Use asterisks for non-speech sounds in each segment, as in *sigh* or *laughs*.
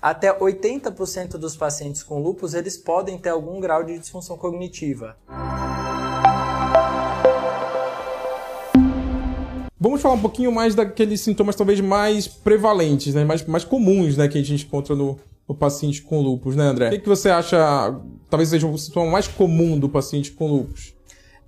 até 80% dos pacientes com lúpus eles podem ter algum grau de disfunção cognitiva. Vamos falar um pouquinho mais daqueles sintomas talvez mais prevalentes, né? mais, mais comuns né? que a gente encontra no, no paciente com lúpus, né, André? O que, que você acha, talvez seja o sintoma mais comum do paciente com lúpus?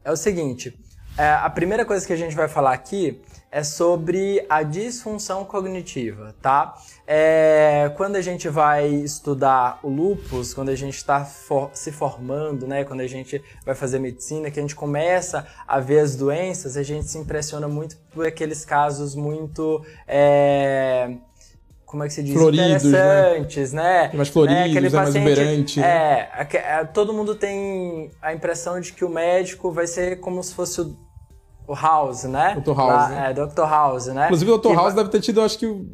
É o seguinte, a primeira coisa que a gente vai falar aqui é sobre a disfunção cognitiva, tá? É, quando a gente vai estudar o lupus, quando a gente está for, se formando, né? Quando a gente vai fazer medicina, que a gente começa a ver as doenças, a gente se impressiona muito por aqueles casos muito é, como é que se diz? Floridos, né? Interessantes, né? né? Mais floridos, né? Aquele é mais exuberante. É, é, todo mundo tem a impressão de que o médico vai ser como se fosse o o House, né? Dr. House. Lá, né? É, Dr. House, né? Inclusive o Dr. Que House deve ter tido, acho que,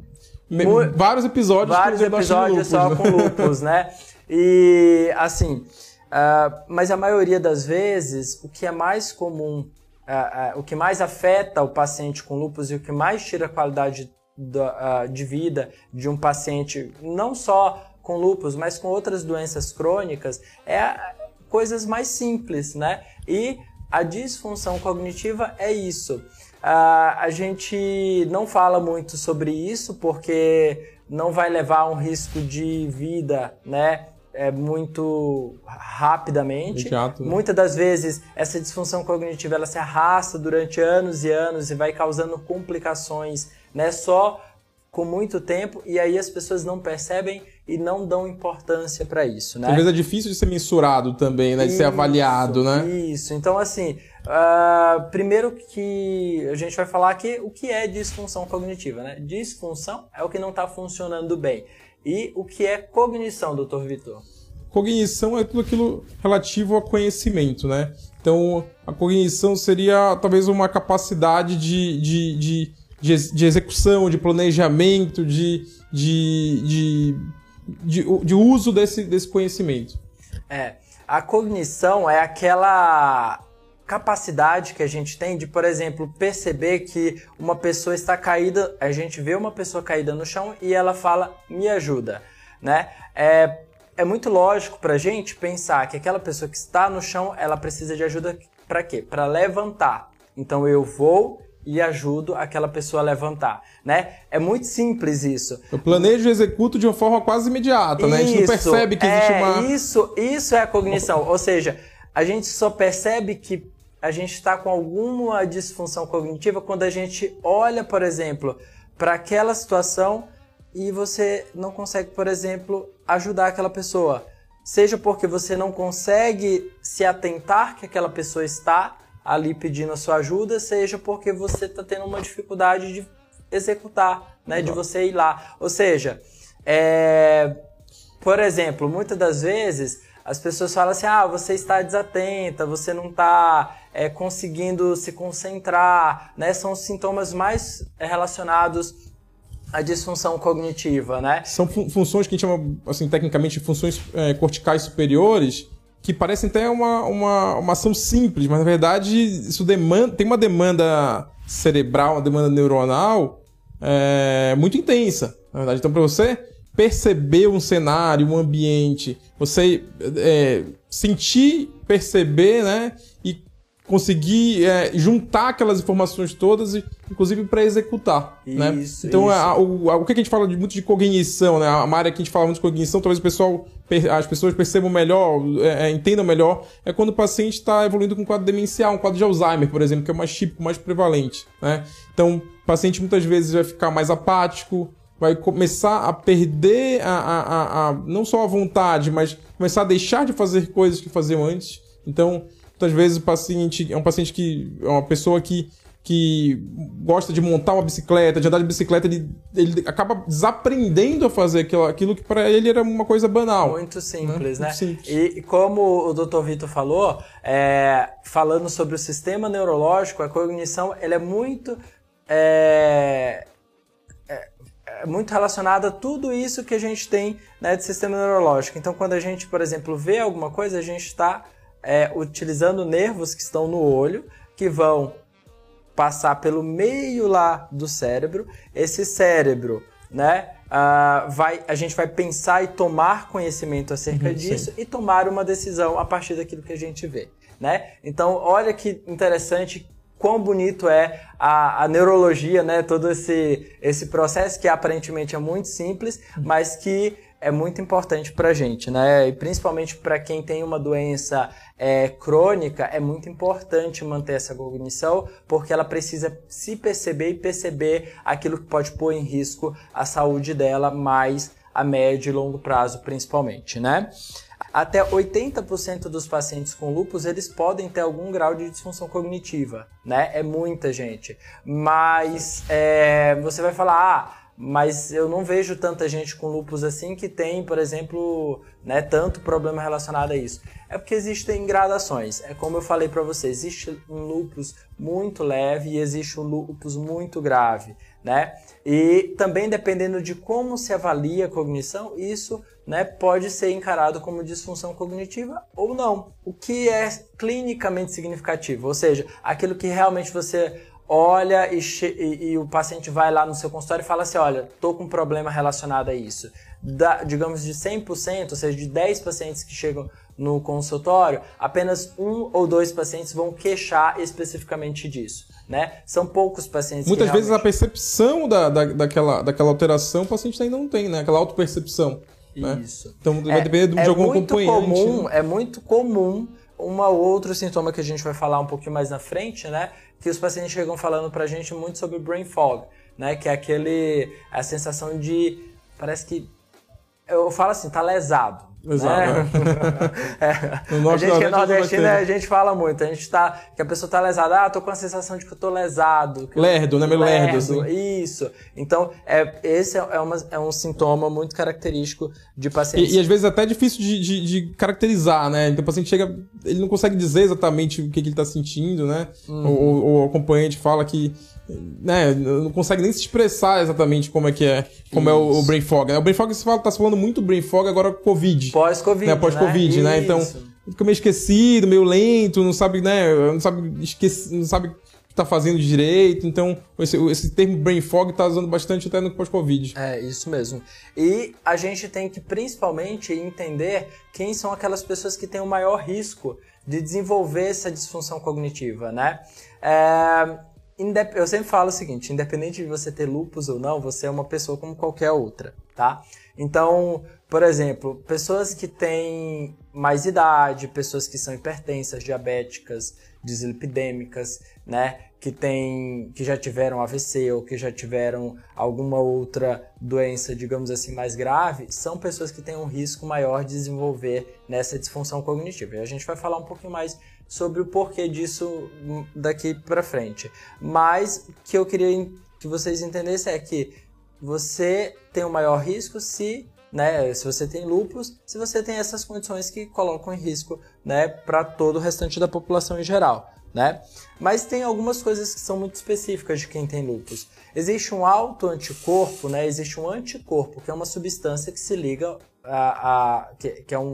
vários episódios vários episódios lupus, só né? com lupus, né? E, assim, uh, mas a maioria das vezes, o que é mais comum, uh, uh, o que mais afeta o paciente com lupus e o que mais tira a qualidade de vida de um paciente, não só com lupus, mas com outras doenças crônicas, é coisas mais simples, né? E a disfunção cognitiva é isso. A gente não fala muito sobre isso porque não vai levar a um risco de vida, né? É muito rapidamente. né? Muitas das vezes essa disfunção cognitiva ela se arrasta durante anos e anos e vai causando complicações, né? Só com muito tempo e aí as pessoas não percebem e não dão importância para isso, né? Vezes é difícil de ser mensurado também, né? De ser avaliado, né? Isso. Então, assim, uh, primeiro que a gente vai falar aqui o que é disfunção cognitiva, né? Disfunção é o que não está funcionando bem. E o que é cognição, doutor Vitor? Cognição é tudo aquilo relativo a conhecimento, né? Então, a cognição seria talvez uma capacidade de, de, de, de, de execução, de planejamento, de, de, de de, de uso desse, desse conhecimento. É, a cognição é aquela capacidade que a gente tem de, por exemplo, perceber que uma pessoa está caída, a gente vê uma pessoa caída no chão e ela fala, me ajuda, né? É, é muito lógico para a gente pensar que aquela pessoa que está no chão, ela precisa de ajuda para quê? Para levantar. Então eu vou e ajudo aquela pessoa a levantar, né? É muito simples isso. Eu planejo e executo de uma forma quase imediata, isso, né? A gente não percebe que existe é, uma... Isso, isso é a cognição. Ou seja, a gente só percebe que a gente está com alguma disfunção cognitiva quando a gente olha, por exemplo, para aquela situação e você não consegue, por exemplo, ajudar aquela pessoa. Seja porque você não consegue se atentar que aquela pessoa está ali pedindo a sua ajuda, seja porque você está tendo uma dificuldade de executar, né? De você ir lá. Ou seja, é... por exemplo, muitas das vezes as pessoas falam assim: ah, você está desatenta, você não está é, conseguindo se concentrar, né? São os sintomas mais relacionados à disfunção cognitiva, né? São fun funções que a gente chama, assim, tecnicamente, funções é, corticais superiores que parecem até uma, uma, uma ação simples, mas na verdade isso demanda, tem uma demanda cerebral, uma demanda neuronal é, muito intensa. Na verdade, então para você perceber um cenário, um ambiente, você é, sentir, perceber, né, conseguir é, juntar aquelas informações todas, e, inclusive para executar. Né? Isso, né? Então, isso. A, o, a, o que a gente fala de, muito de cognição, né? a área que a gente fala muito de cognição, talvez o pessoal, as pessoas percebam melhor, é, é, entendam melhor, é quando o paciente está evoluindo com um quadro demencial, um quadro de Alzheimer, por exemplo, que é o mais típico, mais prevalente. Né? Então, o paciente muitas vezes vai ficar mais apático, vai começar a perder a, a, a, não só a vontade, mas começar a deixar de fazer coisas que faziam antes. Então, Muitas vezes o paciente é um paciente que é uma pessoa que, que gosta de montar uma bicicleta, de andar de bicicleta, ele, ele acaba desaprendendo a fazer aquilo, aquilo que para ele era uma coisa banal. Muito simples, né? né? Muito simples. E, como o Dr. Vitor falou, é, falando sobre o sistema neurológico, a cognição ela é muito é, é, é muito relacionada a tudo isso que a gente tem né, de sistema neurológico. Então, quando a gente, por exemplo, vê alguma coisa, a gente está é, utilizando nervos que estão no olho, que vão passar pelo meio lá do cérebro. Esse cérebro, né? uh, vai, a gente vai pensar e tomar conhecimento acerca uhum, disso sim. e tomar uma decisão a partir daquilo que a gente vê. Né? Então, olha que interessante quão bonito é a, a, neurologia, né? Todo esse, esse processo que aparentemente é muito simples, mas que é muito importante para a gente, né? E principalmente para quem tem uma doença é, crônica, é muito importante manter essa cognição, porque ela precisa se perceber e perceber aquilo que pode pôr em risco a saúde dela, mais a médio e longo prazo, principalmente, né? Até 80% dos pacientes com lupus, eles podem ter algum grau de disfunção cognitiva, né? É muita gente. Mas é, você vai falar, ah, mas eu não vejo tanta gente com lupus assim que tem, por exemplo, né, tanto problema relacionado a isso. É porque existem gradações. É como eu falei para você, existe um lupus muito leve e existe um lupus muito grave, né? E também dependendo de como se avalia a cognição, isso, né, pode ser encarado como disfunção cognitiva ou não. O que é clinicamente significativo, ou seja, aquilo que realmente você olha e, e, e, o paciente vai lá no seu consultório e fala assim, olha, tô com um problema relacionado a isso. Da, digamos de 100%, ou seja, de 10 pacientes que chegam no consultório, apenas um ou dois pacientes vão queixar especificamente disso. Né? São poucos pacientes Muitas vezes a percepção da, da, daquela, daquela alteração o paciente ainda não tem, né? Aquela autopercepção. Né? Isso. Então vai é, depender de, é algum acompanhante. Comum, né? É muito comum um outro sintoma que a gente vai falar um pouquinho mais na frente, né? Que os pacientes chegam falando pra gente muito sobre brain fog, né? Que é aquele a sensação de parece que eu falo assim, tá lesado. Exato. Né? *laughs* É. a gente que é nordestino, a gente fala muito. A gente tá. Que a pessoa tá lesada. Ah, tô com a sensação de que eu tô lesado. lerdo, né? Meio lerdo, lerdo assim. Isso. Então, é, esse é, uma, é um sintoma muito característico de pacientes. E, e às vezes até é difícil de, de, de, caracterizar, né? Então o paciente chega. Ele não consegue dizer exatamente o que, que ele tá sentindo, né? Uhum. Ou, ou o acompanhante fala que né, não consegue nem se expressar exatamente como é que é, como Isso. é o, o, brain fog. O brain fog você fala, tá falando muito brain fog agora Covid. Pós-Covid, né? Pós-Covid, né? né? Então, fica meio esquecido, meio lento, não sabe, né, não sabe esqueci, não sabe o que tá fazendo direito. Então, esse, esse termo brain fog tá usando bastante até no pós-Covid. É, isso mesmo. E a gente tem que principalmente entender quem são aquelas pessoas que têm o maior risco de desenvolver essa disfunção cognitiva, né? É, eu sempre falo o seguinte, independente de você ter lupus ou não, você é uma pessoa como qualquer outra, tá? Então, por exemplo, pessoas que têm mais idade, pessoas que são hipertensas, diabéticas, dislipidêmicas, né, que tem, que já tiveram AVC ou que já tiveram alguma outra doença, digamos assim, mais grave, são pessoas que têm um risco maior de desenvolver nessa disfunção cognitiva. E a gente vai falar um pouquinho mais sobre o porquê disso daqui para frente. Mas o que eu queria que vocês entendessem é que você tem o maior risco se, né, se você tem lúpus, se você tem essas condições que colocam em risco, né, para todo o restante da população em geral, né? Mas tem algumas coisas que são muito específicas de quem tem lúpus. Existe um autoanticorpo, né? Existe um anticorpo, que é uma substância que se liga a, a que, que é um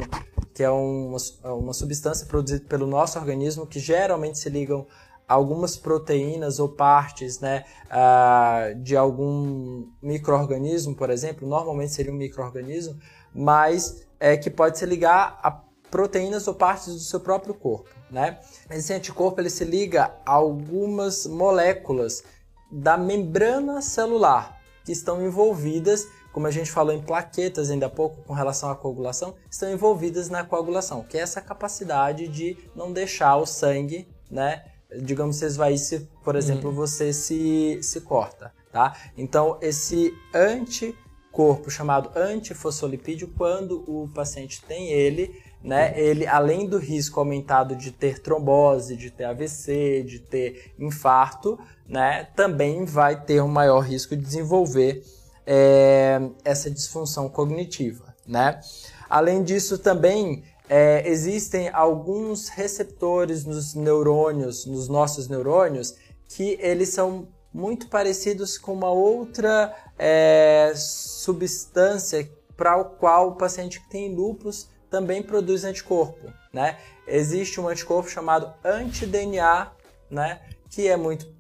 que é uma, uma substância produzida pelo nosso organismo que geralmente se ligam a algumas proteínas ou partes né, uh, de algum microorganismo, por exemplo, normalmente seria um microorganismo, mas é que pode se ligar a proteínas ou partes do seu próprio corpo. Né? Esse anticorpo ele se liga a algumas moléculas da membrana celular que estão envolvidas como a gente falou em plaquetas ainda há pouco com relação à coagulação, estão envolvidas na coagulação, que é essa capacidade de não deixar o sangue, né, digamos, se esvair se, por exemplo, uhum. você se, se corta, tá? Então, esse anticorpo chamado antifosfolipídio, quando o paciente tem ele, né, ele, além do risco aumentado de ter trombose, de ter AVC, de ter infarto, né, também vai ter um maior risco de desenvolver é, essa disfunção cognitiva, né? Além disso, também é, existem alguns receptores nos neurônios, nos nossos neurônios, que eles são muito parecidos com uma outra é, substância para o qual o paciente que tem lúpus também produz anticorpo, né? Existe um anticorpo chamado anti-DNA, né? Que é muito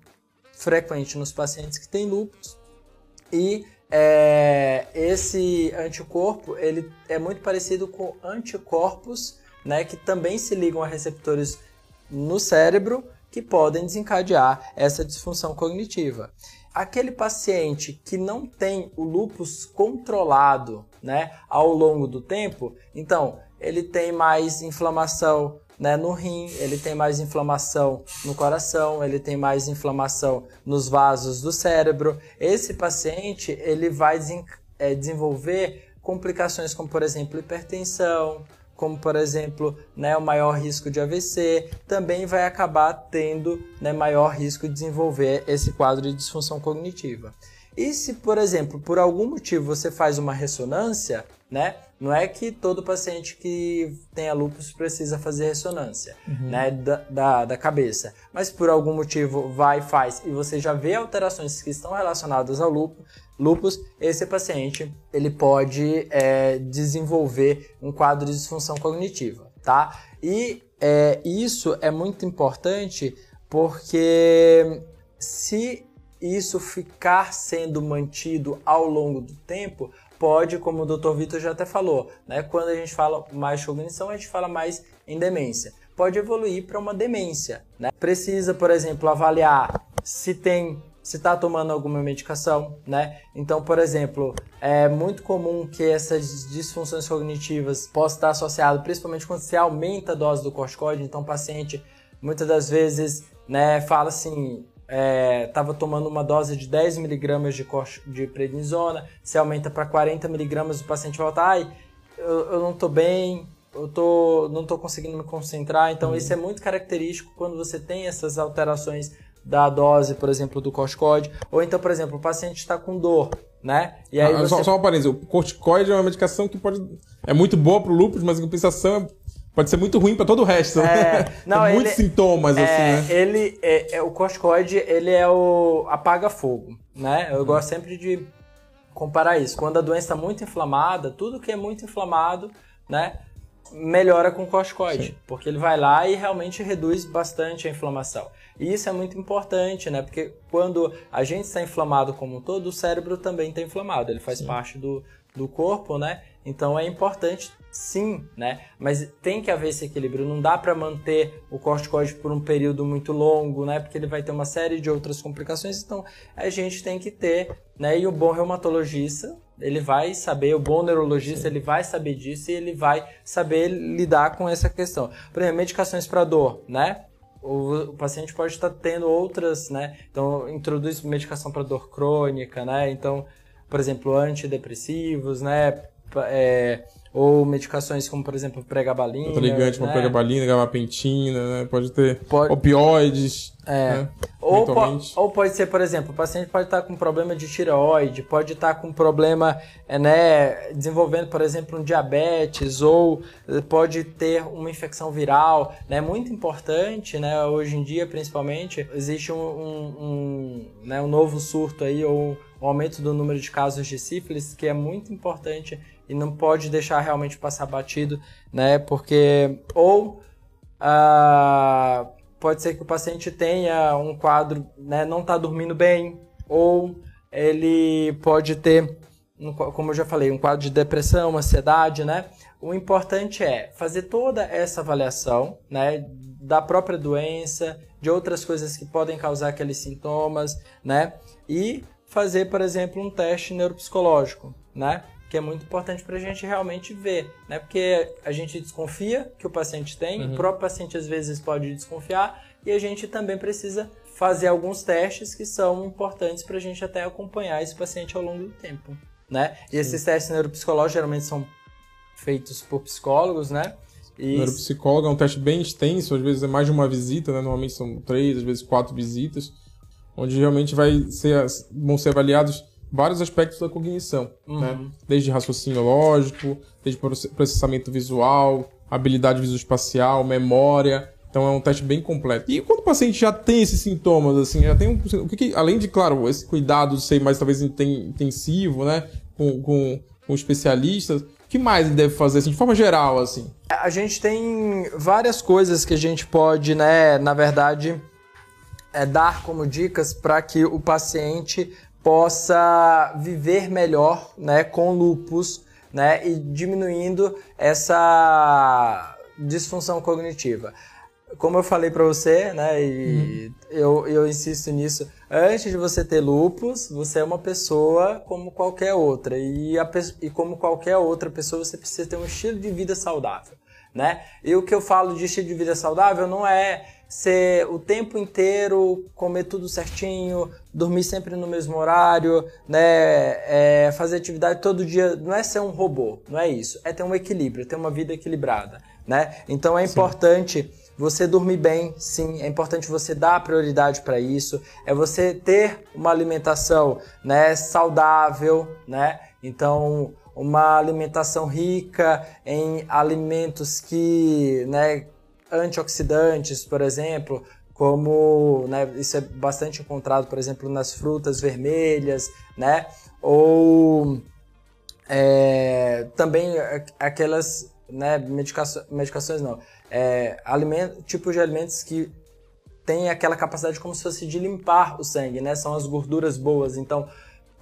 frequente nos pacientes que têm lúpus e é, esse anticorpo ele é muito parecido com anticorpos, né, que também se ligam a receptores no cérebro que podem desencadear essa disfunção cognitiva. Aquele paciente que não tem o lupus controlado, né, ao longo do tempo, então ele tem mais inflamação né, no rim, ele tem mais inflamação no coração, ele tem mais inflamação nos vasos do cérebro. Esse paciente ele vai é, desenvolver complicações como, por exemplo, hipertensão, como por exemplo, né, o maior risco de AVC, também vai acabar tendo né, maior risco de desenvolver esse quadro de disfunção cognitiva. E se, por exemplo, por algum motivo você faz uma ressonância, né? Não é que todo paciente que tenha lúpus precisa fazer ressonância, uhum. né? Da, da, da, cabeça. Mas por algum motivo vai, faz e você já vê alterações que estão relacionadas ao lúpus, lúpus esse paciente ele pode é, desenvolver um quadro de disfunção cognitiva, tá? E é, isso é muito importante porque se isso ficar sendo mantido ao longo do tempo, pode, como o Dr. Vitor já até falou, né? Quando a gente fala mais cognição, a gente fala mais em demência. Pode evoluir para uma demência, né? Precisa, por exemplo, avaliar se tem se está tomando alguma medicação, né? Então, por exemplo, é muito comum que essas disfunções cognitivas possam estar associadas, principalmente quando se aumenta a dose do corticoide. Então, o paciente muitas das vezes, né, fala assim, estava é, tomando uma dose de 10 miligramas de, de prednisona, se aumenta para 40 miligramas, o paciente volta, ai, eu, eu não estou bem, eu tô, não estou conseguindo me concentrar. Então, uhum. isso é muito característico quando você tem essas alterações da dose, por exemplo, do corticoide. Ou então, por exemplo, o paciente está com dor, né? E aí ah, você... só, só uma parêntese, o corticoide é uma medicação que pode... É muito boa para o lúpus, mas em compensação pode ser muito ruim para todo o resto. É, *laughs* não, Tem muitos sintomas, é, assim, né? Ele, é, é, o corticoide, ele é o apaga-fogo, né? Eu hum. gosto sempre de comparar isso. Quando a doença está muito inflamada, tudo que é muito inflamado, né? Melhora com o corticoide, Sim. porque ele vai lá e realmente reduz bastante a inflamação. E isso é muito importante, né? Porque quando a gente está inflamado como um todo, o cérebro também está inflamado. Ele faz Sim. parte do, do corpo, né? Então é importante sim, né? Mas tem que haver esse equilíbrio. Não dá para manter o corticoide por um período muito longo, né? Porque ele vai ter uma série de outras complicações. Então a gente tem que ter, né? E o bom reumatologista, ele vai saber, o bom neurologista, ele vai saber disso e ele vai saber lidar com essa questão. Por exemplo, medicações para dor, né? O, o paciente pode estar tendo outras, né? Então introduz medicação para dor crônica, né? Então, por exemplo, antidepressivos, né? É, ou medicações como, por exemplo, pregabalina. Ligante, né? pregabalina, gabapentina, né? Pode ter pode... opioides. É. Né? Ou, po ou pode ser, por exemplo, o paciente pode estar com problema de tireoide, pode estar com problema, é, né, desenvolvendo, por exemplo, um diabetes, ou pode ter uma infecção viral. É né? muito importante, né, hoje em dia, principalmente, existe um, um, um, né, um novo surto aí, ou um aumento do número de casos de sífilis, que é muito importante e não pode deixar realmente passar batido, né? Porque ou ah, pode ser que o paciente tenha um quadro, né, não está dormindo bem, ou ele pode ter, como eu já falei, um quadro de depressão, ansiedade, né? O importante é fazer toda essa avaliação, né, da própria doença, de outras coisas que podem causar aqueles sintomas, né? E fazer, por exemplo, um teste neuropsicológico, né? Que é muito importante para a gente realmente ver, né? Porque a gente desconfia que o paciente tem, uhum. o próprio paciente às vezes pode desconfiar e a gente também precisa fazer alguns testes que são importantes para a gente até acompanhar esse paciente ao longo do tempo, né? E Sim. esses testes neuropsicológicos geralmente são feitos por psicólogos, né? E... Neuropsicólogo é um teste bem extenso, às vezes é mais de uma visita, né? Normalmente são três, às vezes quatro visitas, onde realmente vai ser, vão ser avaliados vários aspectos da cognição, uhum. né? Desde raciocínio lógico, desde processamento visual, habilidade visoespacial, memória. Então é um teste bem completo. E quando o paciente já tem esses sintomas, assim, já tem um, o que, que além de, claro, esse cuidado ser mais talvez intensivo, né, com, com, com especialistas, o que mais ele deve fazer, assim, de forma geral, assim? A gente tem várias coisas que a gente pode, né, na verdade, é, dar como dicas para que o paciente possa viver melhor, né, com lupus, né, e diminuindo essa disfunção cognitiva. Como eu falei para você, né, e uhum. eu, eu insisto nisso, antes de você ter lupus, você é uma pessoa como qualquer outra, e, a, e como qualquer outra pessoa, você precisa ter um estilo de vida saudável, né? E o que eu falo de estilo de vida saudável não é ser o tempo inteiro comer tudo certinho, dormir sempre no mesmo horário, né? É, fazer atividade todo dia. Não é ser um robô, não é isso. É ter um equilíbrio, ter uma vida equilibrada, né? Então é importante sim. você dormir bem, sim. É importante você dar prioridade para isso. É você ter uma alimentação, né? Saudável, né? Então uma alimentação rica em alimentos que, né, antioxidantes, por exemplo, como né, isso é bastante encontrado, por exemplo, nas frutas vermelhas, né? Ou é, também aquelas né, medicações, medicações não, é, alimento, tipos de alimentos que têm aquela capacidade como se fosse de limpar o sangue, né? São as gorduras boas. Então,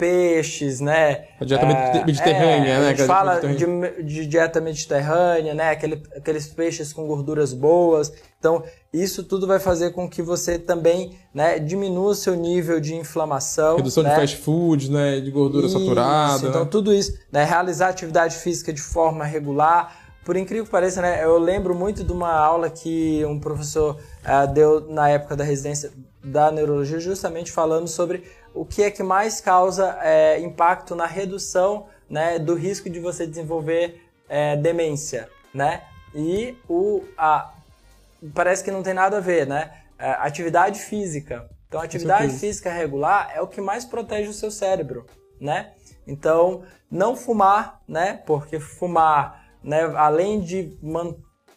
peixes, né? A dieta é, mediterrânea, é, né? A gente fala de, de, dieta mediterrânea, né? Aquele, aqueles peixes com gorduras boas. Então, isso tudo vai fazer com que você também né, diminua o seu nível de inflamação. Redução né? de fast food, né? De gordura isso, saturada. Então, né? tudo isso. Né? Realizar atividade física de forma regular. Por incrível que pareça, né? Eu lembro muito de uma aula que um professor uh, deu na época da residência da neurologia, justamente falando sobre o que é que mais causa é, impacto na redução né, do risco de você desenvolver é, demência, né? E o, a, parece que não tem nada a ver, né? É, atividade física. Então, atividade física regular é o que mais protege o seu cérebro, né? Então, não fumar, né? Porque fumar, né, além de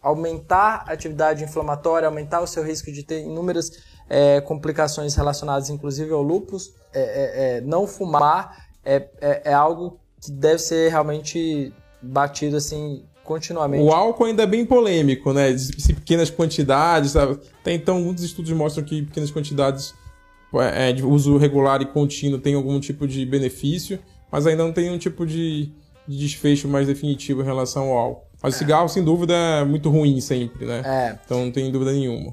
aumentar a atividade inflamatória, aumentar o seu risco de ter inúmeras é, complicações relacionadas inclusive ao lúpus, é, é, é não fumar é, é, é, algo que deve ser realmente batido assim continuamente. O álcool ainda é bem polêmico, né? Se pequenas quantidades, sabe? Até então muitos estudos mostram que pequenas quantidades de uso regular e contínuo tem algum tipo de benefício, mas ainda não tem um tipo de, de desfecho mais definitivo em relação ao álcool. Mas o cigarro, sem dúvida, é muito ruim sempre, né? É. Então não tem dúvida nenhuma.